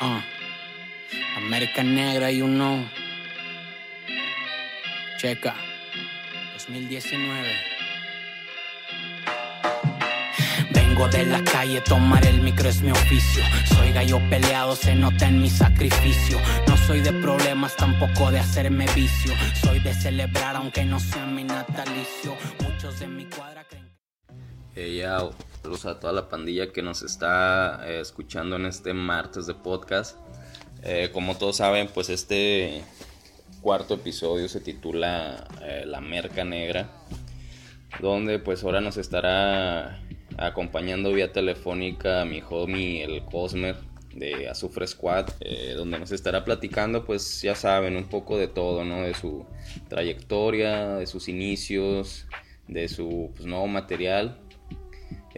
Uh. América Negra, you know. Checa. 2019. Vengo de la calle, tomar el micro es mi oficio. Soy gallo peleado, se nota en mi sacrificio. No soy de problemas, tampoco de hacerme vicio. Soy de celebrar, aunque no sea mi natalicio. Muchos de mi cuadra creen. Ella, a toda la pandilla que nos está eh, escuchando en este martes de podcast. Eh, como todos saben, pues este cuarto episodio se titula eh, La Merca Negra, donde pues ahora nos estará acompañando vía telefónica mi homie el Cosmer de Azufre Squad, donde nos estará platicando pues ya saben un poco de todo, ¿no? De su trayectoria, de sus inicios, de su pues, nuevo material.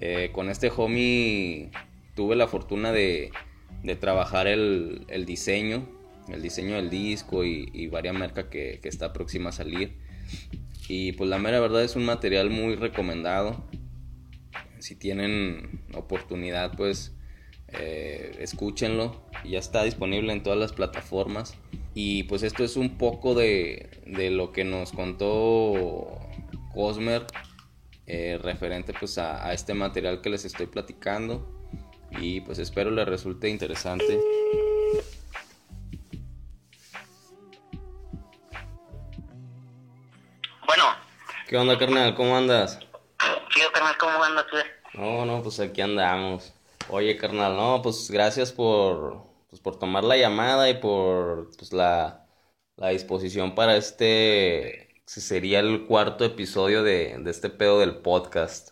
Eh, con este homie tuve la fortuna de, trabajar el, diseño el diseño del disco y, y varias marcas que, que, está próxima a salir. Y pues la mera verdad es un material muy recomendado. Si tienen oportunidad, pues eh, escúchenlo. Ya está disponible en todas las plataformas. Y pues esto es un poco de, de lo que nos contó Cosmer eh, referente pues a, a este material que les estoy platicando. Y pues espero les resulte interesante. ¿Qué onda, carnal? ¿Cómo andas? Chido, carnal, ¿cómo andas tú? No, no, pues aquí andamos. Oye, carnal, no, pues gracias por, pues, por tomar la llamada y por pues, la, la disposición para este, sería el cuarto episodio de, de este pedo del podcast.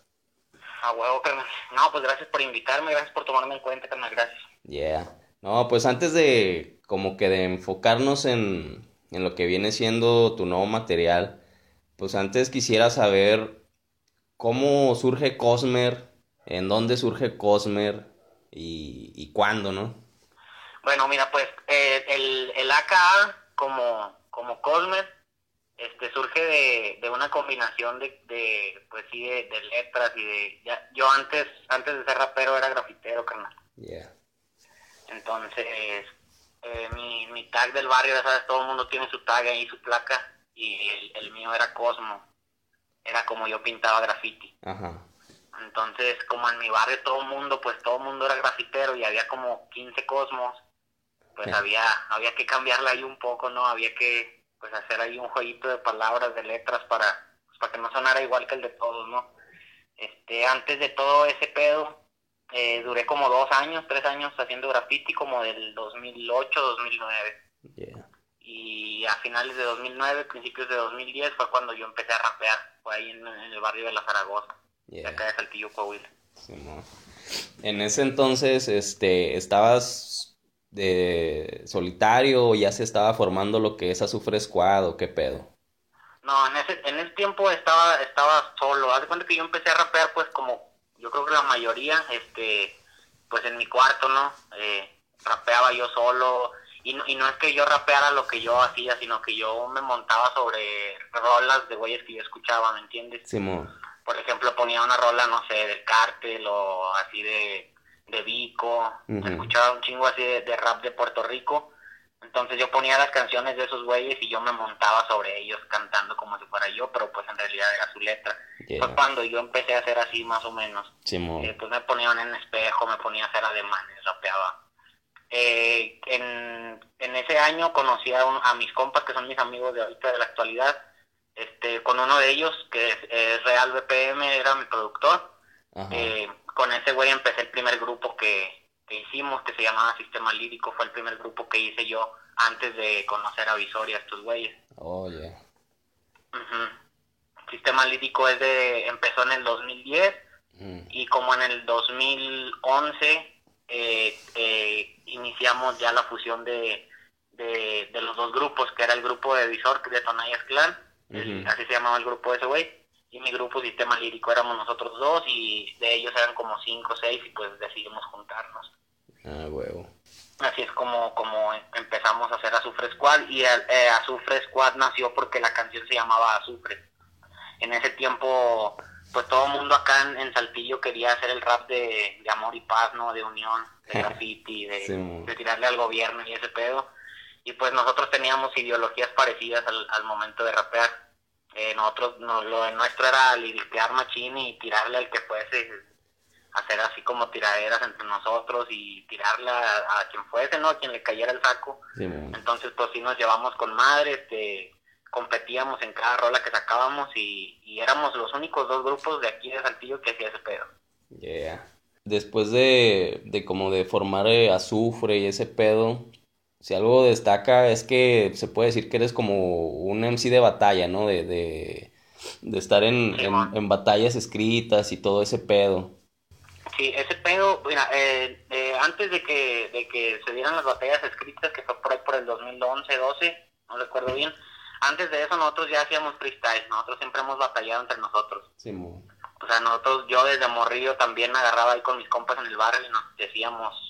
A huevo, carnal. No, pues gracias por invitarme, gracias por tomarme en cuenta, carnal, gracias. Yeah. No, pues antes de, como que de enfocarnos en, en lo que viene siendo tu nuevo material, pues antes quisiera saber cómo surge Cosmer, en dónde surge Cosmer y, y cuándo, ¿no? Bueno, mira, pues eh, el, el AKA como, como Cosmer este, surge de, de una combinación de, de pues sí, de, de, letras y de... Ya, yo antes antes de ser rapero era grafitero, carnal. Yeah. Entonces, eh, mi, mi tag del barrio, ya sabes, todo el mundo tiene su tag ahí, su placa y el, el, mío era Cosmo. Era como yo pintaba graffiti. Ajá. Entonces, como en mi barrio todo el mundo, pues todo el mundo era grafitero y había como 15 Cosmos, pues había había que cambiarla ahí un poco, ¿no? Había que pues hacer ahí un jueguito de palabras, de letras para pues, para que no sonara igual que el de todos, ¿no? Este, antes de todo ese pedo, eh, duré como dos años, tres años haciendo graffiti, como del 2008, 2009. Yeah y a finales de 2009, principios de 2010 fue cuando yo empecé a rapear, fue ahí en, en el barrio de La Zaragoza, Yeah. de acá de Saltillo, Coahuila. Sí, no. En ese entonces, este, ¿estabas de solitario o ya se estaba formando lo que es Azufre Squad o qué pedo? No, en ese, en ese tiempo estaba, estaba solo. Haz de cuenta que yo empecé a rapear, pues, como yo creo que la mayoría, este, pues en mi cuarto, ¿no? Eh, rapeaba yo solo. Y no, y no es que yo rapeara lo que yo hacía, sino que yo me montaba sobre rolas de güeyes que yo escuchaba, ¿me entiendes? Simón. Por ejemplo, ponía una rola, no sé, del cártel o así de, de Vico. Uh -huh. Escuchaba un chingo así de, de rap de Puerto Rico. Entonces yo ponía las canciones de esos güeyes y yo me montaba sobre ellos cantando como si fuera yo, pero pues en realidad era su letra. Yeah. Fue cuando yo empecé a hacer así más o menos. Simón. Eh, pues me ponían en espejo, me ponía a hacer ademanes, rapeaba. Eh, en, en ese año conocí a, un, a mis compas que son mis amigos de ahorita de la actualidad. Este, con uno de ellos, que es, es Real BPM, era mi productor. Eh, con ese güey empecé el primer grupo que, que hicimos, que se llamaba Sistema Lírico, fue el primer grupo que hice yo antes de conocer a Visoria, estos güeyes. Oh, yeah. Uh -huh. Sistema Lírico es de, empezó en el 2010 Mm. y como en el 2011 eh, eh, iniciamos ya la fusión de, de, de, los dos grupos, que era el grupo de Visor, de Tonayas Clan, uh -huh. así se llamaba el grupo de ese güey, y mi grupo Sistema Lírico éramos nosotros dos, y de ellos eran como cinco o seis, y pues decidimos juntarnos. Ah, huevo. Así es como, como empezamos a hacer Azufre Squad, y eh, Azufre Squad nació porque la canción se llamaba Azufre. En ese tiempo pues todo el mundo acá en, en, Saltillo quería hacer el rap de, de, amor y paz, ¿no? De unión. de graffiti, de, de tirarle al gobierno y ese pedo. Y pues nosotros teníamos ideologías parecidas al, al momento de rapear. Eh, nosotros, no, lo nuestro era limpiar machín y tirarle al que fuese, hacer así como tiraderas entre nosotros y tirarle a, quien fuese, ¿no? A quien le cayera el saco. Entonces, pues sí nos llevamos con madre, este, competíamos en cada rola que sacábamos y, y éramos los únicos dos grupos de aquí de Saltillo que hacía ese pedo. Yeah. Después de, de como de formar eh, azufre y ese pedo, si algo destaca es que se puede decir que eres como un MC de batalla, ¿no? De, de, de estar en, en, batallas escritas y todo ese pedo. Sí, ese pedo, mira, eh, eh, antes de que, de que se dieran las batallas escritas, que fue por ahí por el 2011, 12, no recuerdo bien, antes de eso nosotros ya hacíamos freestyle, nosotros siempre hemos batallado entre nosotros. Sí, o sea, nosotros, yo desde morrillo también agarraba ahí con mis compas en el barrio y nos decíamos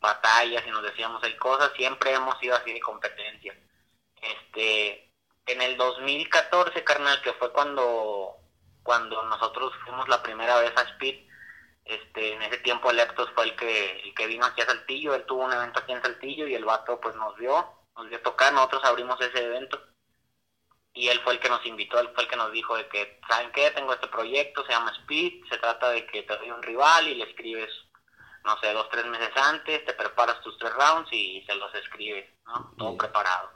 batallas y nos decíamos hay cosas, siempre hemos sido así de competencia. Este, en el 2014, carnal, que fue cuando, cuando nosotros fuimos la primera vez a Speed, este, en ese tiempo Leptos fue el que, el que vino aquí a Saltillo, él tuvo un evento aquí en Saltillo y el vato pues nos vio, nos vio tocar, nosotros abrimos ese evento y él fue el que nos invitó, él fue el que nos dijo de que, ¿saben qué? Tengo este proyecto, se llama Speed, se trata de que te doy un rival y le escribes no sé, dos, tres meses antes, te preparas tus tres rounds y se los escribes, ¿no? Todo preparado.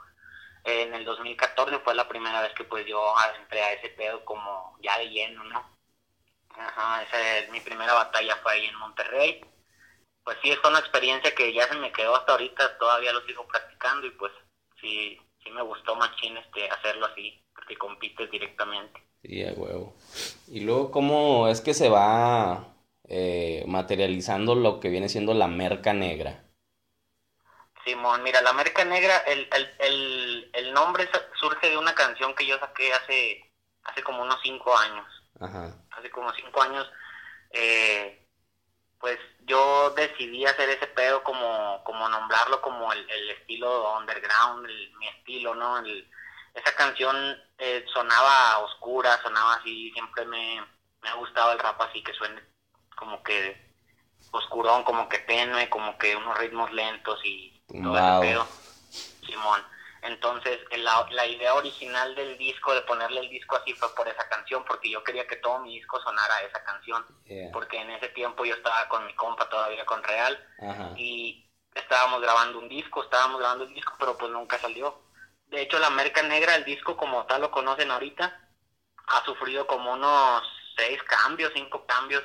En el 2014 fue la primera vez que pues yo entré a ese pedo como ya de lleno, ¿no? Ajá, esa es mi primera batalla fue ahí en Monterrey. Pues sí, fue una experiencia que ya se me quedó hasta ahorita, todavía lo sigo practicando y pues sí, sí me gustó machín este, hacerlo así, porque compites directamente. Sí, a huevo. Y luego, ¿cómo es que se va eh, materializando lo que viene siendo la merca negra. Simón, mira, la merca negra, el, el, el, nombre surge de una canción que yo saqué hace, hace como unos cinco años. Hace como cinco años, eh, pues yo decidí hacer ese pedo como, como nombrarlo como el, el estilo underground, mi estilo, ¿no? esa canción eh, sonaba oscura, sonaba así, siempre me, me ha gustado el rap así que suene como que oscurón, como que tenue, como que unos ritmos lentos y todo ese pedo. Simón. Entonces, la, la idea original del disco, de ponerle el disco así, fue por esa canción, porque yo quería que todo mi disco sonara esa canción. Porque en ese tiempo yo estaba con mi compa todavía con Real, y estábamos grabando un disco, estábamos grabando un disco, pero pues nunca salió. De hecho, la Merca Negra, el disco como tal lo conocen ahorita, ha sufrido como unos seis cambios, cinco cambios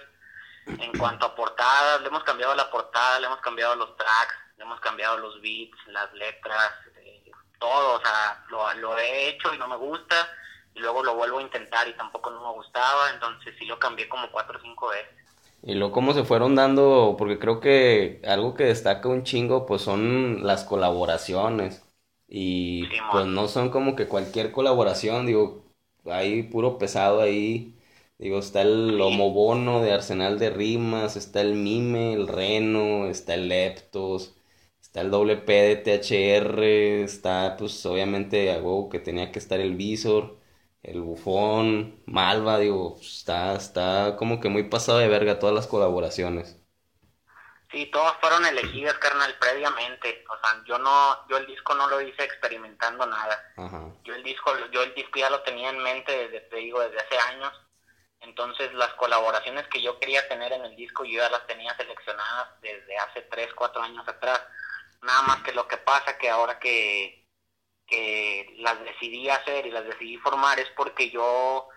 en cuanto a portadas, le hemos cambiado la portada, le hemos cambiado los tracks, le hemos cambiado los beats, las letras, eh, todo, o sea, lo, lo he hecho y no me gusta, y luego lo vuelvo a intentar y tampoco no me gustaba, entonces sí lo cambié como cuatro o cinco veces. Y luego cómo se fueron dando, porque creo que algo que destaca un chingo, pues son las colaboraciones. Y pues no son como que cualquier colaboración, digo, hay puro pesado ahí Digo, está el Homobono de Arsenal de Rimas, está el Mime, el Reno, está el Leptos, está el WP de THR, está pues obviamente a que tenía que estar el Visor, el Bufón, Malva, digo, está, está como que muy pasado de verga todas las colaboraciones. Sí, todas fueron elegidas, carnal, previamente. O sea, yo no, yo el disco no lo hice experimentando nada. Yo el disco, yo el disco ya lo tenía en mente desde, te digo, desde hace años entonces las colaboraciones que yo quería tener en el disco yo ya las tenía seleccionadas desde hace 3, 4 años atrás. Nada más que lo que pasa que ahora que, que las decidí hacer y las decidí formar es porque yo,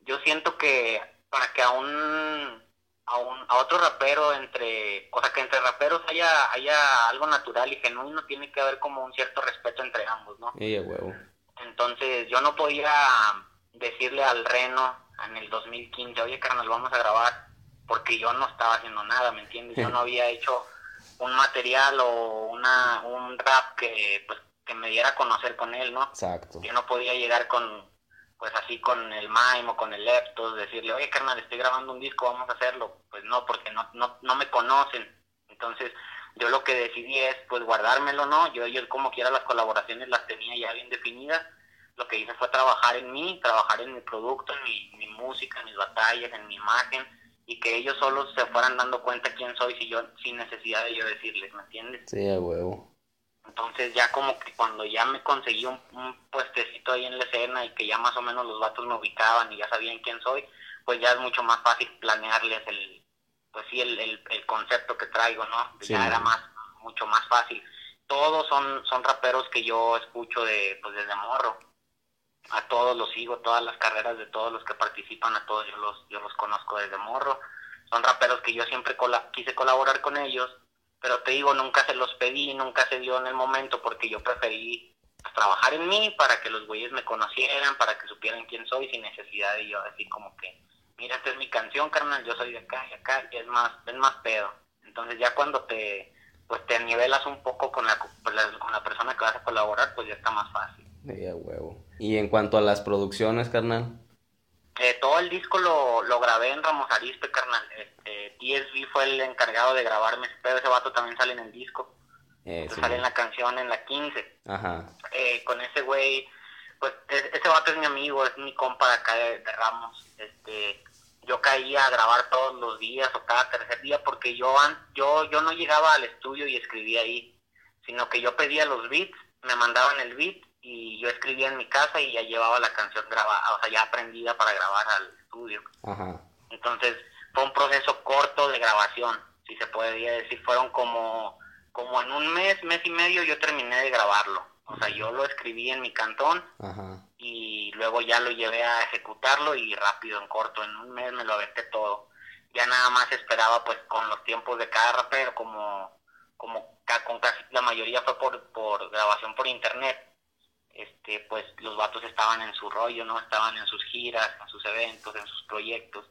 yo siento que para que a un, a un a otro rapero entre, o sea que entre raperos haya, haya algo natural y genuino tiene que haber como un cierto respeto entre ambos, ¿no? huevo. Entonces yo no podía decirle al Reno en el 2015, oye carnal, vamos a grabar, porque yo no estaba haciendo nada, ¿me entiendes? Yo no había hecho un material o una, un rap que, pues, que me diera a conocer con él, ¿no? Exacto. Yo no podía llegar con, pues así con el Mime o con el Leptos, decirle, oye carnal, estoy grabando un disco, vamos a hacerlo. Pues no, porque no, no, no me conocen. Entonces, yo lo que decidí es, pues, guardármelo, ¿no? Yo, yo como quiera las colaboraciones las tenía ya bien definidas lo que hice fue trabajar en mí, trabajar en mi producto, en mi, música, en mis batallas, en mi imagen, y que ellos solos se fueran dando cuenta quién soy si yo, sin necesidad de yo decirles, ¿me entiendes? Sí, a huevo. Entonces ya como que cuando ya me conseguí un, puestecito ahí en la escena y que ya más o menos los vatos me ubicaban y ya sabían quién soy, pues ya es mucho más fácil planearles el, pues sí, el, el, concepto que traigo, ¿no? ya era más, mucho más fácil. Todos son, son raperos que yo escucho de, pues desde morro. A todos los sigo, todas las carreras de todos los que participan, a todos yo los, yo los conozco desde morro. Son raperos que yo siempre quise colaborar con ellos pero te digo, nunca se los pedí, nunca se dio en el momento porque yo preferí trabajar en mí para que los güeyes me conocieran, para que supieran quién soy sin necesidad de yo decir como que, mira, esta es mi canción, carnal, yo soy de acá y acá, y es más, es más pedo. Entonces ya cuando te, pues te nivelas un poco con la, con la persona que vas a colaborar, pues ya está más fácil. De huevo. Y en cuanto a las producciones, carnal. Eh, todo el disco lo, lo grabé en Ramos Arispe, carnal. Este, TSB fue el encargado de grabarme, pero ese vato también sale en el disco. Eh, sale en la canción en la 15. Ajá. Eh, con ese güey, pues ese vato es mi amigo, es mi compa de acá de, Ramos. Este, yo caía a grabar todos los días o cada tercer día porque yo, yo, yo no llegaba al estudio y escribía ahí, sino que yo pedía los beats, me mandaban el beat y yo escribía en mi casa y ya llevaba la canción grabada, o sea, ya aprendida para grabar al estudio. Entonces, fue un proceso corto de grabación, si se podría decir, fueron como, como en un mes, mes y medio yo terminé de grabarlo. O sea, yo lo escribí en mi cantón y luego ya lo llevé a ejecutarlo y rápido, en corto, en un mes me lo aventé todo. Ya nada más esperaba pues con los tiempos de cada rapero, como, como con casi la mayoría fue por, por grabación por internet este, pues los vatos estaban en su rollo, ¿no? Estaban en sus giras, en sus eventos, en sus proyectos.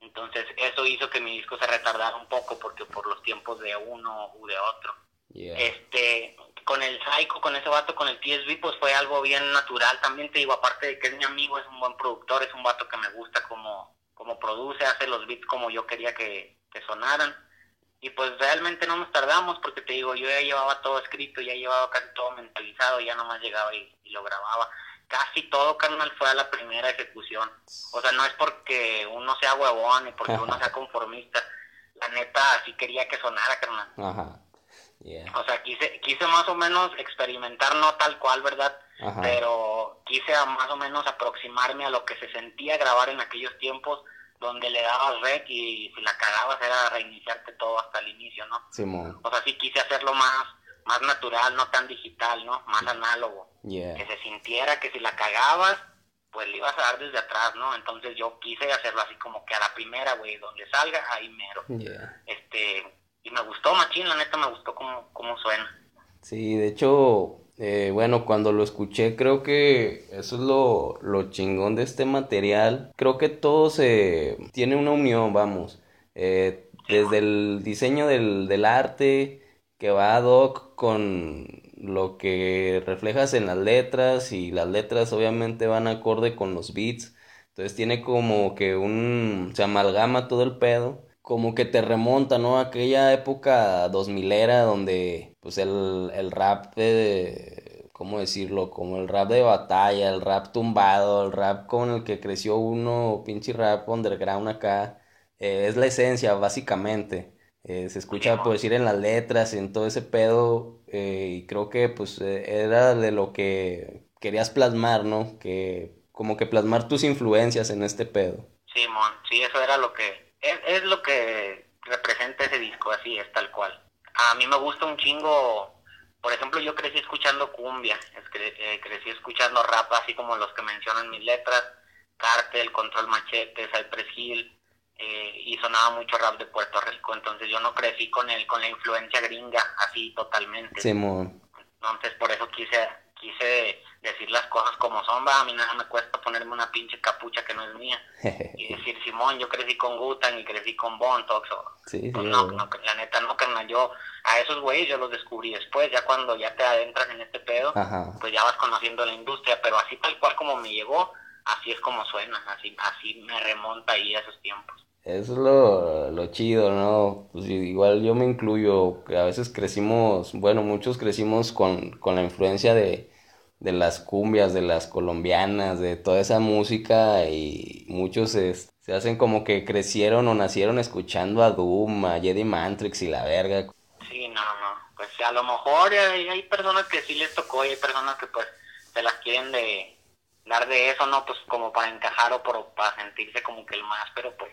Entonces eso hizo que mi disco se retardara un poco porque por los tiempos de uno u de otro. Este, con el Psycho, con ese vato, con el TSB, pues fue algo bien natural. También te digo, aparte de que es mi amigo, es un buen productor, es un vato que me gusta como, como produce, hace los beats como yo quería que, que sonaran y pues realmente no nos tardamos porque te digo, yo ya llevaba todo escrito, ya llevaba casi todo mentalizado, ya nomás llegaba y, lo grababa. Casi todo, carnal, fue a la primera ejecución. O sea, no es porque uno sea huevón y porque uno sea conformista. La neta, así quería que sonara, carnal. Ajá. O sea, quise, quise más o menos experimentar, no tal cual, ¿verdad? Pero quise más o menos aproximarme a lo que se sentía grabar en aquellos tiempos donde le dabas rec y si la cagabas era reiniciarte todo hasta el inicio, ¿no? O sea, sí quise hacerlo más, más natural, no tan digital, ¿no? Más análogo. Que se sintiera que si la cagabas, pues le ibas a dar desde atrás, ¿no? Entonces yo quise hacerlo así como que a la primera, güey, donde salga, ahí mero. Este, y me gustó, machín, la neta me gustó cómo, cómo suena. Sí, de hecho, eh, bueno, cuando lo escuché creo que eso es lo, lo chingón de este material. Creo que todo se tiene una unión, vamos. Eh, desde el diseño del, del arte que va ad hoc con lo que reflejas en las letras y las letras obviamente van acorde con los beats. Entonces tiene como que un... se amalgama todo el pedo. Como que te remonta, ¿no? Aquella época dos milera donde pues el, el rap de, ¿cómo decirlo? Como el rap de batalla, el rap tumbado, el rap con el que creció uno, pinche rap underground acá, eh, es la esencia básicamente. Eh, se escucha por decir en las letras, en todo ese pedo, eh, y creo que pues era de lo que querías plasmar, ¿no? Que como que plasmar tus influencias en este pedo. Simón, sí, eso era lo que, es, es lo que representa ese disco, así es, tal cual a mí me gusta un chingo, por ejemplo, yo crecí escuchando cumbia, eh, crecí escuchando rap así como los que mencionan mis letras, Cartel, Control Machete, Cypress Hill, eh, y sonaba mucho rap de Puerto Rico, entonces yo no crecí con el, con la influencia gringa así totalmente. Entonces por eso quise, quise decir las cosas como son, va, a mí nada me cuesta ponerme una pinche capucha que no es mía y decir, Simón, yo crecí con Gutan y crecí con Bontox, o, sí, pues no, no, la neta no, carnal, yo a esos güeyes yo los descubrí después, ya cuando ya te adentras en este pedo, pues ya vas conociendo la industria, pero así tal cual como me llegó, así es como suena, así, así me remonta ahí a esos tiempos. Eso es lo, lo chido, ¿no? Pues igual yo me incluyo, que a veces crecimos, bueno, muchos crecimos con, con la influencia de, de las cumbias, de las colombianas, de toda esa música y muchos se, Se hacen como que crecieron o nacieron escuchando a Doom, a Jedi Mantrix y la verga. Sí, no, no. Pues a lo mejor hay, hay personas que sí les tocó y hay personas que pues se las quieren de dar de eso, ¿no? Pues como para encajar o por, para sentirse como que el más, pero pues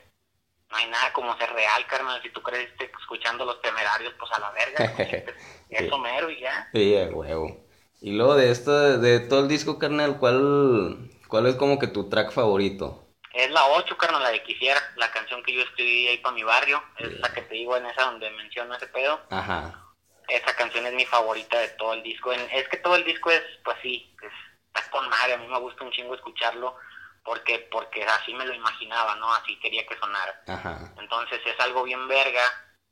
no hay nada como ser real, carnal. Si tú creciste escuchando los temerarios, pues a la verga. Eso mero y ya. Sí, huevo. Y luego de esto, de todo el disco, carnal, ¿cuál, ¿cuál es como que tu track favorito? Es la 8, carnal, la de Quisiera, la canción que yo escribí ahí para mi barrio. Es la que te digo en esa donde menciono ese pedo. Ajá. Esa canción es mi favorita de todo el disco. Es que todo el disco es, pues sí, está con madre. A mí me gusta un chingo escucharlo porque porque así me lo imaginaba, ¿no? Así quería que sonara. Ajá. Entonces es algo bien verga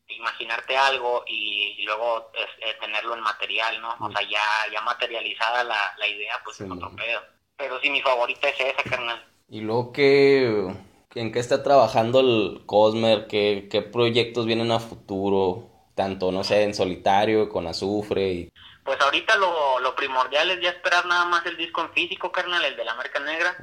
imaginarte algo y luego eh, tenerlo en material, ¿no? O sea, ya, ya materializada la, la idea, pues es otro pedo. Pero sí, mi favorita es esa, carnal. ¿Y luego qué, en qué está trabajando el Cosmer? ¿Qué, ¿Qué proyectos vienen a futuro? Tanto, no sé, en solitario, con azufre y pues ahorita lo, lo primordial es ya esperar nada más el disco en físico, carnal, el de la marca negra.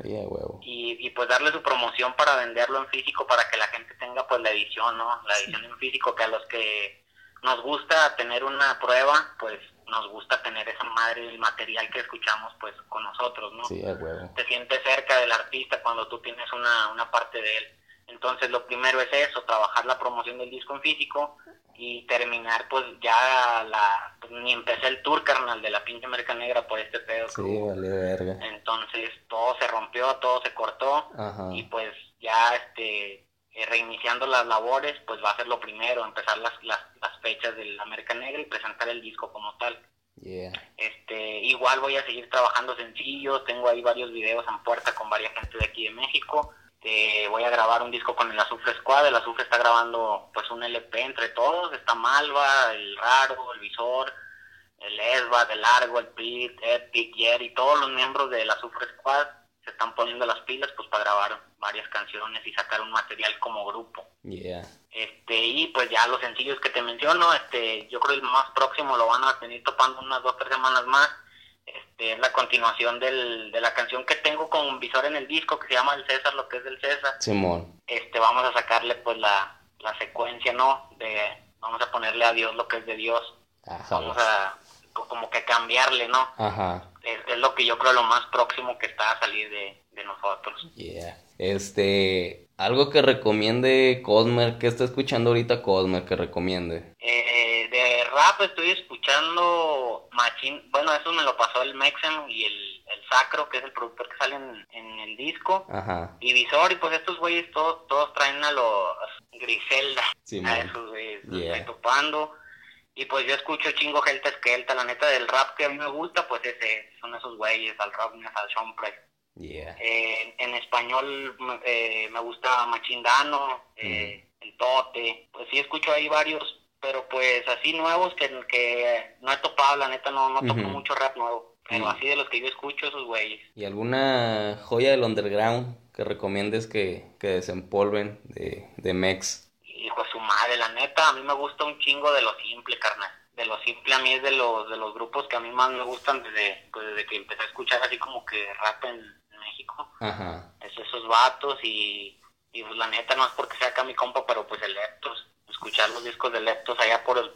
Y, y pues darle su promoción para venderlo en físico para que la gente tenga pues la edición, ¿no? La edición en físico, que a los que nos gusta tener una prueba, pues nos gusta tener esa madre, el material que escuchamos pues con nosotros, ¿no? Sí, huevo. Te sientes cerca del artista cuando tú tienes una, una parte de él. Entonces lo primero es eso, trabajar la promoción del disco en físico y terminar pues ya la pues, ni empecé el tour carnal de la pinche América Negra por este pedo sí, vale verga. entonces todo se rompió todo se cortó y pues ya este eh, reiniciando las labores pues va a ser lo primero empezar las, las, las fechas de la América Negra y presentar el disco como tal. Este igual voy a seguir trabajando sencillos tengo ahí varios videos en puerta con varias gente de aquí de México este, voy a grabar un disco con el Azufre Squad, el Azufre está grabando pues un LP entre todos, está Malva, el Raro, el Visor, el Esba, el Largo, el Pit, Epic, y todos los miembros del Azufre Squad se están poniendo las pilas pues para grabar varias canciones y sacar un material como grupo. Este, y pues ya los sencillos que te menciono, este, yo creo que el más próximo lo van a venir topando unas dos, tres semanas más este, es la continuación del, de la canción que tengo con Visor en el disco que se llama El César, lo que es del César. Simón. Este, vamos a sacarle pues la, la secuencia, ¿no? De, vamos a ponerle a Dios lo que es de Dios. Vamos a como que cambiarle, ¿no? Ajá. Es, lo que yo creo lo más próximo que está a salir de, de nosotros. Yeah. Este, algo que recomiende Cosmer, ¿qué está escuchando ahorita Cosmer que recomiende? Eh, rap estoy escuchando Machine, bueno, eso me lo pasó el Mexen y el, el Sacro, que es el productor que sale en, el disco. Ajá. Y Visor, y pues estos güeyes todos, todos traen a los Griselda, sí, a esos güeyes, estoy topando. Y pues yo escucho chingo Gelta Esquelta, la neta del rap que a mí me gusta, pues ese, son esos güeyes, al rap, al Sean eh, en español eh, me gusta Machindano, eh, El Tote, pues sí escucho ahí varios, pero pues así nuevos que, que no he topado, la neta no, no toco mucho rap nuevo, pero así de los que yo escucho esos güeyes. ¿Y alguna joya del underground que recomiendes que, que desempolven de, de Mex? Hijo de su madre, la neta, a mí me gusta un chingo de lo simple, carnal de lo simple a mí es de los de los grupos que a mí más me gustan desde, pues, desde que empecé a escuchar así como que rap en, Ajá. Es esos vatos y, y pues la neta no es porque sea acá mi compa, pero pues el Leptos, escuchar los discos de Leptos allá por el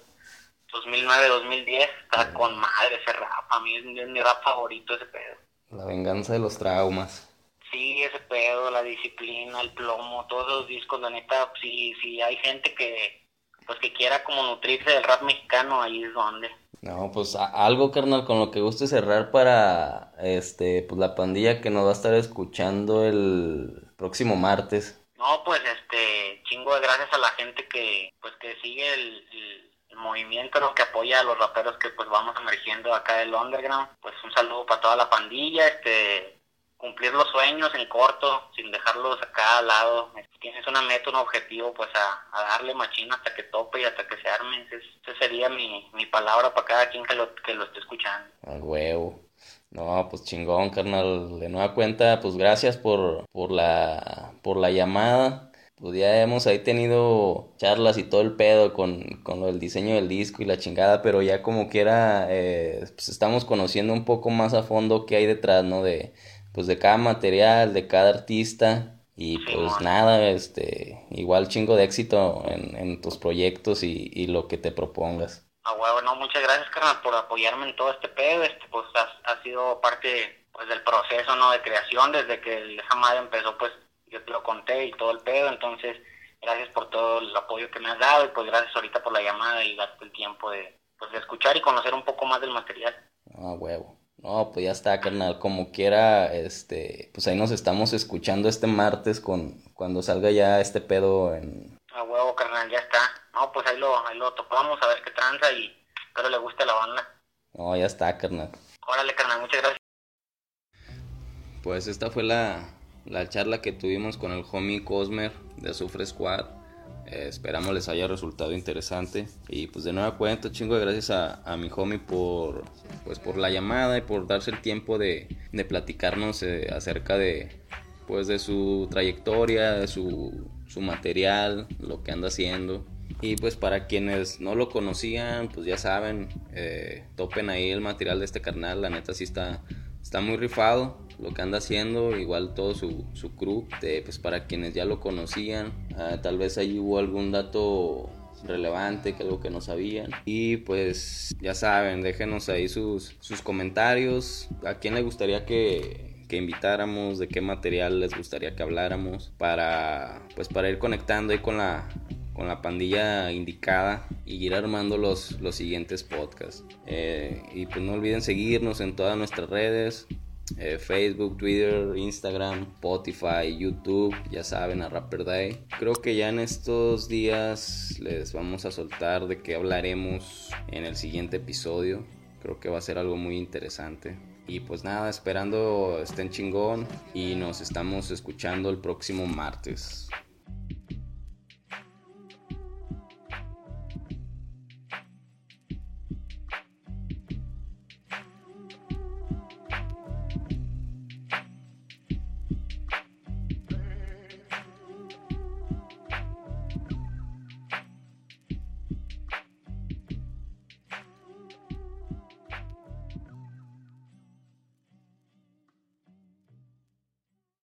2009, 2010, está con madre ese rap, a mí es, mi rap favorito ese pedo. La venganza de los traumas. Sí, ese pedo, la disciplina, el plomo, todos los discos, la neta, si, si hay gente que, pues que quiera como nutrirse del rap mexicano, ahí es donde. No, pues algo, carnal, con lo que guste cerrar para este, pues la pandilla que nos va a estar escuchando el próximo martes. No, pues este, chingo de gracias a la gente que, pues que sigue el, movimiento, ¿no? que apoya a los raperos que pues vamos emergiendo acá del underground. Pues un saludo para toda la pandilla, este, cumplir los sueños en corto, sin dejarlos acá al lado. Tienes una meta, un objetivo, pues a, darle machina hasta que tope y hasta que se arme. Esa sería mi, mi palabra para cada quien que lo, que lo esté escuchando. Al huevo. No, pues chingón, carnal. De nueva cuenta, pues gracias por, por, la, por la llamada. Pues ya hemos ahí tenido charlas y todo el pedo con, con el diseño del disco y la chingada, pero ya como quiera, eh, pues estamos conociendo un poco más a fondo qué hay detrás, ¿no? De, pues de cada material, de cada artista Y pues nada, este, igual chingo de éxito en, en tus proyectos y, y, lo que te propongas. Ah, huevo, no, muchas gracias, carnal, por apoyarme en todo este pedo, este, pues ha, sido parte, pues, del proceso, ¿no?, de creación, desde que esa madre empezó, pues, yo te lo conté y todo el pedo, entonces, gracias por todo el apoyo que me has dado y, pues, gracias ahorita por la llamada y darte el tiempo de, pues, de escuchar y conocer un poco más del material. Ah, huevo. No, pues ya está, carnal. Como quiera, este, pues ahí nos estamos escuchando este martes con cuando salga ya este pedo en. A huevo, carnal, ya está. No, pues ahí lo, ahí lo topamos a ver qué tranza y espero le guste la banda. No, ya está, carnal. Órale, carnal, muchas gracias. Pues esta fue la, la charla que tuvimos con el homie Cosmer de Azufre Squad. Eh, esperamos les haya resultado interesante. Y pues de nueva cuenta, chingo gracias a, a, mi homie por, pues por la llamada y por darse el tiempo de, de platicarnos eh, acerca de, pues de su trayectoria, de su, su material, lo que anda haciendo. Y pues para quienes no lo conocían, pues ya saben, eh, topen ahí el material de este carnal, la neta sí está, está muy rifado lo que anda haciendo, igual todo su, su crew, pues para quienes ya lo conocían, ah, tal vez ahí hubo algún dato relevante, que algo que no sabían. Y pues ya saben, déjenos ahí sus, sus comentarios, a quién le gustaría que, que invitáramos, de qué material les gustaría que habláramos, para pues para ir conectando ahí con la con la pandilla indicada y ir armando los, los siguientes podcasts. Eh, y pues no olviden seguirnos en todas nuestras redes. Eh, Facebook, Twitter, Instagram, Spotify, YouTube, ya saben, a Rapper Day. Creo que ya en estos días les vamos a soltar de qué hablaremos en el siguiente episodio. Creo que va a ser algo muy interesante. Y pues nada, esperando estén chingón y nos estamos escuchando el próximo martes.